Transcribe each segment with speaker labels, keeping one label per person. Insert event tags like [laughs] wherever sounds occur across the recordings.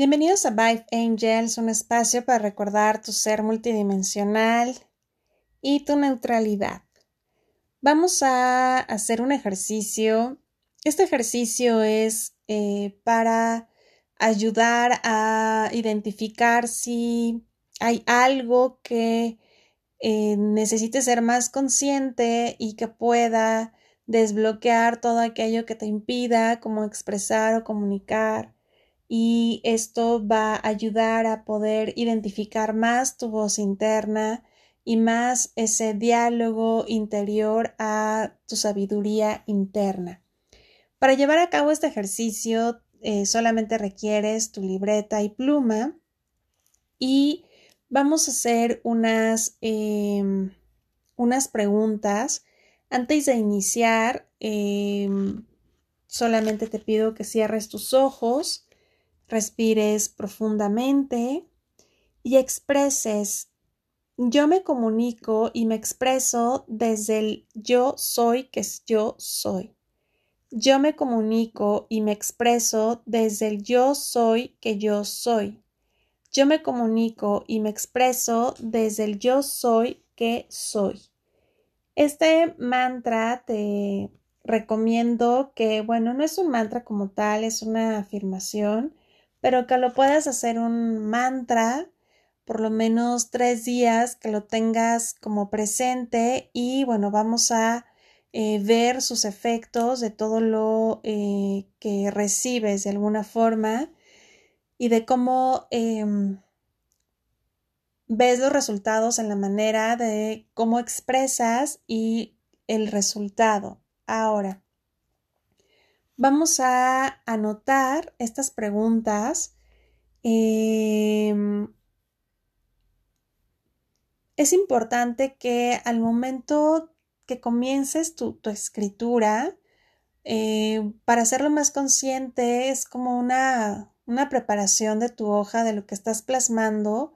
Speaker 1: Bienvenidos a Vive Angels, un espacio para recordar tu ser multidimensional y tu neutralidad. Vamos a hacer un ejercicio. Este ejercicio es eh, para ayudar a identificar si hay algo que eh, necesite ser más consciente y que pueda desbloquear todo aquello que te impida como expresar o comunicar y esto va a ayudar a poder identificar más tu voz interna y más ese diálogo interior a tu sabiduría interna. Para llevar a cabo este ejercicio eh, solamente requieres tu libreta y pluma y vamos a hacer unas, em, unas preguntas. Antes de iniciar, em, solamente te pido que cierres tus ojos respires profundamente y expreses yo me comunico y me expreso desde el yo soy que es yo soy. Yo me comunico y me expreso desde el yo soy que yo soy. Yo me comunico y me expreso desde el yo soy que soy. Este mantra te recomiendo que, bueno, no es un mantra como tal, es una afirmación pero que lo puedas hacer un mantra por lo menos tres días, que lo tengas como presente y bueno, vamos a eh, ver sus efectos de todo lo eh, que recibes de alguna forma y de cómo em, ves los resultados en la manera de cómo expresas y el resultado. Ahora, Vamos a anotar estas preguntas. Em, es importante que al momento que comiences tu, escritura, eh, para hacerlo más consciente, es como una, una preparación de tu hoja, de lo que estás plasmando.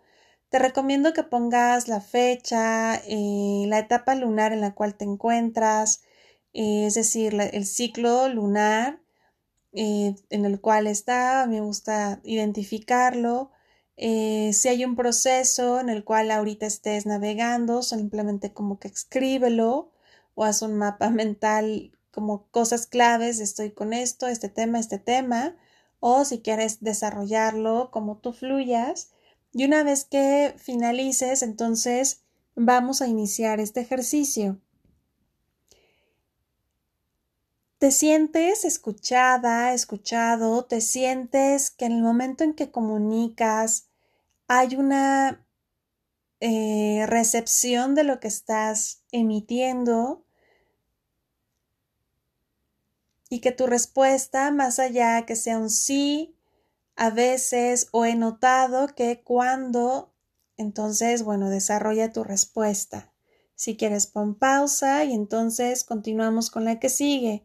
Speaker 1: Te recomiendo que pongas la fecha, eh, la etapa lunar en la cual te encuentras, eh, es decir, el ciclo lunar eh, en el cual está, me gusta identificarlo. Eh, si hay un proceso en el cual ahorita estés navegando, simplemente como que escríbelo o haz un mapa [laughs] mental como cosas claves, estoy con esto, este tema, este tema, o si quieres desarrollarlo como tú fluyas. Y una vez que finalices, entonces vamos a iniciar este ejercicio. Te sientes escuchada, escuchado, te sientes que en el momento en que comunicas hay una eh, recepción de lo que estás emitiendo y que tu respuesta, más allá que sea un sí, a veces o he notado que cuando, entonces, bueno, desarrolla tu respuesta. Si quieres, pon pausa y entonces continuamos con la que sigue.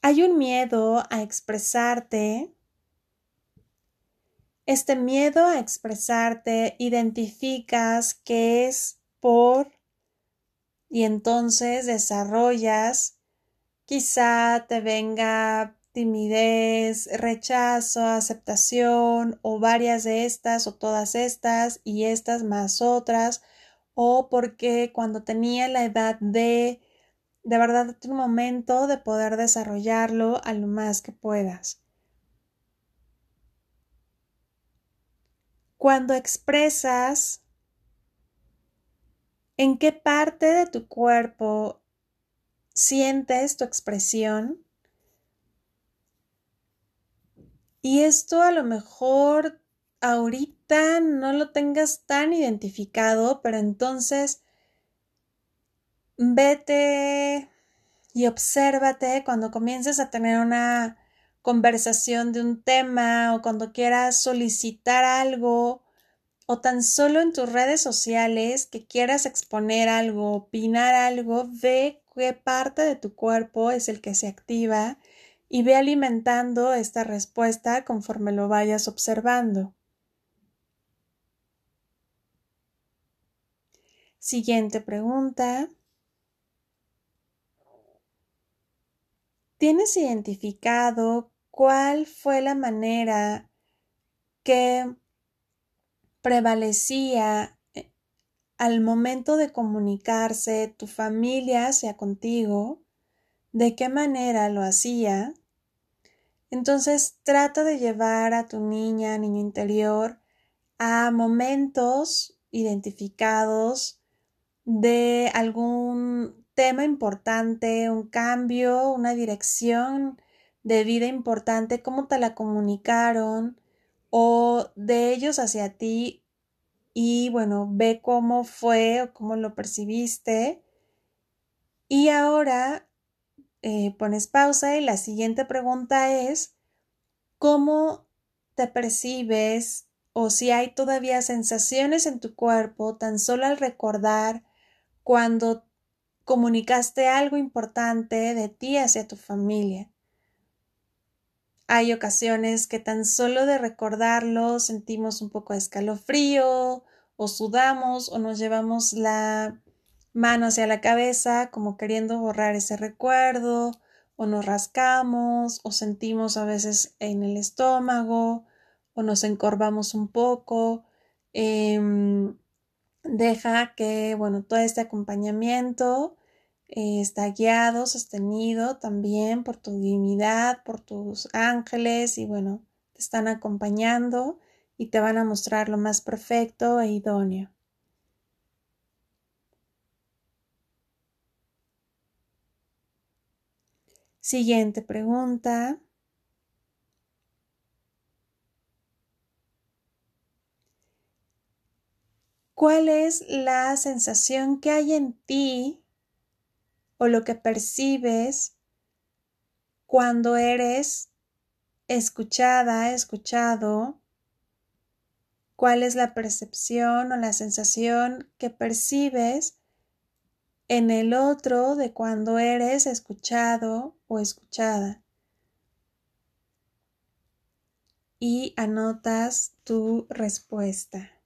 Speaker 1: Hay un miedo a expresarte. Este miedo a expresarte identificas que es por y entonces desarrollas, quizá te venga timidez, rechazo, aceptación o varias de estas o todas estas y estas más otras o porque cuando tenía la edad de de verdad es un momento de poder desarrollarlo a lo más que puedas. Cuando expresas en qué parte de tu cuerpo sientes tu expresión, y esto a lo mejor ahorita no lo tengas tan identificado, pero entonces vete y obsérvate cuando comiences a tener una conversación de un tema o cuando quieras solicitar algo o tan solo en tus redes sociales que quieras exponer algo, opinar algo, ve qué parte de tu cuerpo es el que se activa y ve alimentando esta respuesta conforme lo vayas observando. Siguiente pregunta. ¿Tienes identificado cuál fue la manera que prevalecía eh, al momento de comunicarse tu familia hacia contigo, de qué manera lo hacía. Entonces trata de llevar a tu niña, niño interior, a momentos identificados de algún tema importante, un cambio, una dirección de vida importante, cómo te la comunicaron o de ellos hacia ti y bueno, ve cómo fue o cómo lo percibiste. Y ahora eh, pones pausa y la siguiente pregunta es, ¿cómo te percibes o si hay todavía sensaciones en tu cuerpo tan solo al recordar cuando comunicaste algo importante de ti hacia tu familia? Hay ocasiones que tan solo de recordarlo sentimos un poco de escalofrío o sudamos o nos llevamos la mano hacia la cabeza como queriendo borrar ese recuerdo o nos rascamos o sentimos a veces en el estómago o nos encorvamos un poco. Em, deja que, bueno, todo este acompañamiento eh, está guiado, sostenido también por tu divinidad, por tus ángeles y bueno, te están acompañando y te van a mostrar lo más perfecto e idóneo. Siguiente pregunta. ¿Cuál es la sensación que hay en ti o lo que percibes cuando eres escuchada, escuchado, cuál es la percepción o la sensación que percibes en el otro de cuando eres escuchado o escuchada. Y anotas tu respuesta.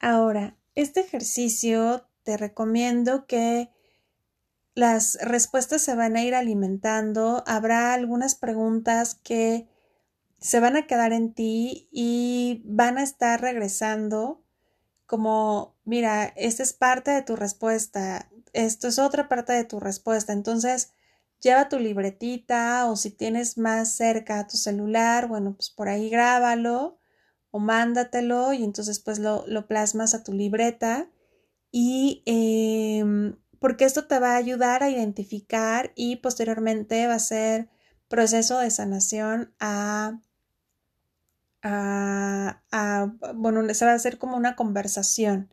Speaker 1: Ahora, este ejercicio te recomiendo que las respuestas se van a ir alimentando. Habrá algunas preguntas que se van a quedar en ti y van a estar regresando como, mira, esta es parte de tu respuesta, esto es otra parte de tu respuesta. Entonces, lleva tu libretita o si tienes más cerca tu celular, bueno, pues por ahí grábalo mándatelo y entonces pues lo, lo plasmas a tu libreta y em, porque esto te va a ayudar a identificar y posteriormente va a ser proceso de sanación a, a, bueno, se va a hacer como una conversación.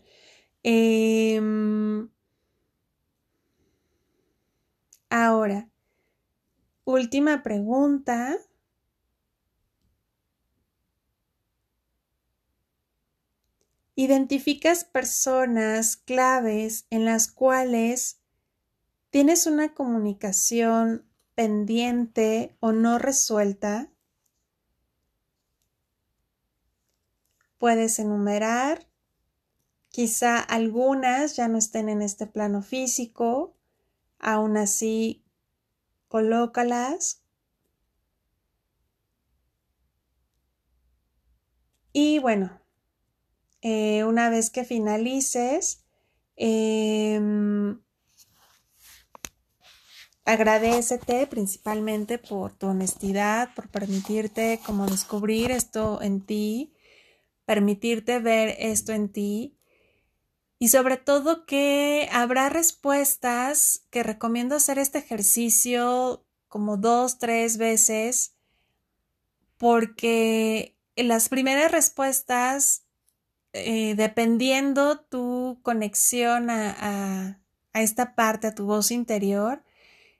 Speaker 1: Em, ahora, última pregunta. Identificas personas claves en las cuales tienes una comunicación pendiente o no resuelta. Puedes enumerar. Quizá algunas ya no estén en este plano físico. Aún así, colócalas. Y bueno, eh, una vez que finalices, em, agradecete principalmente por tu honestidad, por permitirte como descubrir esto en ti, permitirte ver esto en ti y sobre todo que habrá respuestas que recomiendo hacer este ejercicio como dos, tres veces porque las primeras respuestas eh, dependiendo tu conexión a, esta parte, a tu voz interior,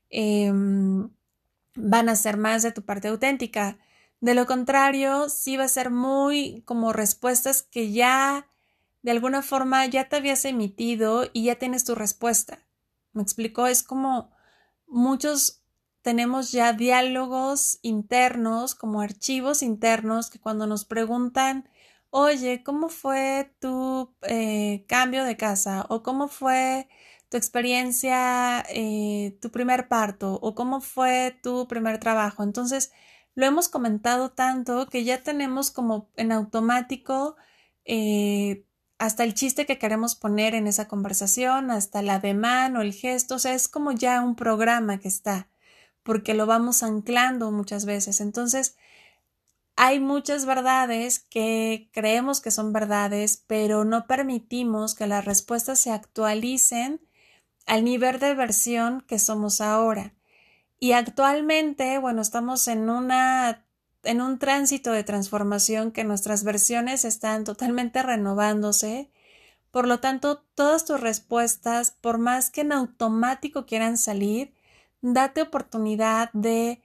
Speaker 1: em, van a ser más de tu parte auténtica. De lo contrario, sí va a ser muy como respuestas que ya de alguna forma ya te habías emitido y ya tienes tu respuesta. ¿Me explico? Es como muchos tenemos ya diálogos internos, como archivos internos, que cuando nos preguntan oye, ¿cómo fue tu eh, cambio de casa? ¿O cómo fue tu experiencia, eh, tu primer parto o cómo fue tu primer trabajo. Entonces, lo hemos comentado tanto que ya tenemos como en automático eh, hasta el chiste que queremos poner en esa conversación, hasta la demanda o el gesto, o sea, es como ya un programa que está, porque lo vamos anclando muchas veces. Entonces, hay muchas verdades que creemos que son verdades, pero no permitimos que las respuestas se actualicen al nivel de versión que somos ahora. Y actualmente, bueno, estamos en una en un tránsito de transformación que nuestras versiones están totalmente renovándose. Por lo tanto, todas tus respuestas, por más que en automático quieran salir, date oportunidad de,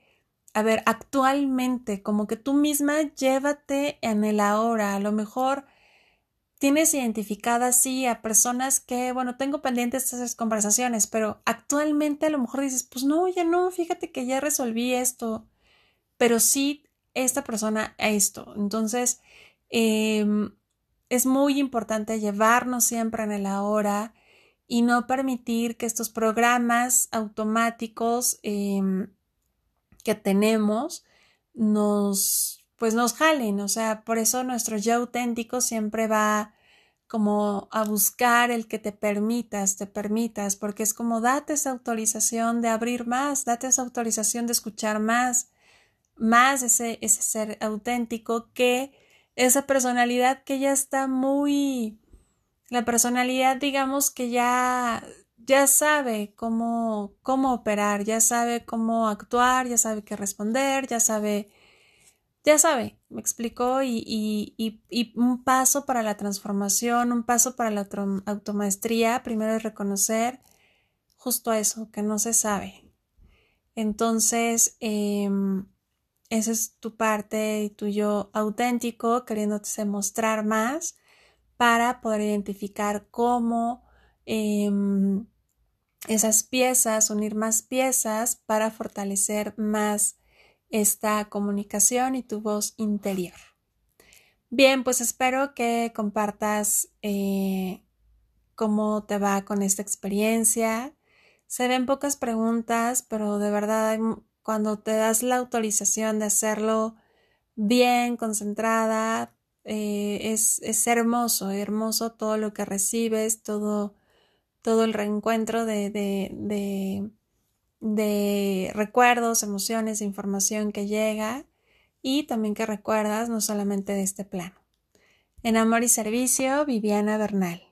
Speaker 1: a ver, actualmente, como que tú misma llévate en el ahora. A lo mejor tienes identificadas, sí, a personas que, bueno, tengo pendientes esas conversaciones, pero actualmente a lo mejor dices, pues no, ya no, fíjate que ya resolví esto, pero sí esta persona a esto. Entonces, em, es muy importante llevarnos siempre en el ahora y no permitir que estos programas automáticos em, que tenemos nos pues nos jalen, o sea, por eso nuestro yo auténtico siempre va como a buscar el que te permitas, te permitas, porque es como date esa autorización de abrir más, date esa autorización de escuchar más, más ese, ese ser auténtico que esa personalidad que ya está muy, la personalidad digamos que ya, ya sabe cómo, cómo operar, ya sabe cómo actuar, ya sabe qué responder, ya sabe, ya sabe, me explicó, y, y, y, un paso para la transformación, un paso para la automaestría, primero es reconocer justo eso, que no se sabe. Entonces, eh, esa es tu parte y tu yo auténtico, queriéndote mostrar más para poder identificar cómo em, esas piezas, unir más piezas para fortalecer más esta comunicación y tu voz interior. Bien, pues espero que compartas eh, cómo te va con esta experiencia. Se ven pocas preguntas, pero de verdad cuando te das la autorización de hacerlo bien, concentrada, eh, es, es, hermoso, hermoso todo lo que recibes, todo, todo el reencuentro de, de, de, recuerdos, emociones, información que llega y también que recuerdas no solamente de este plano. En Amor y Servicio, Viviana Bernal.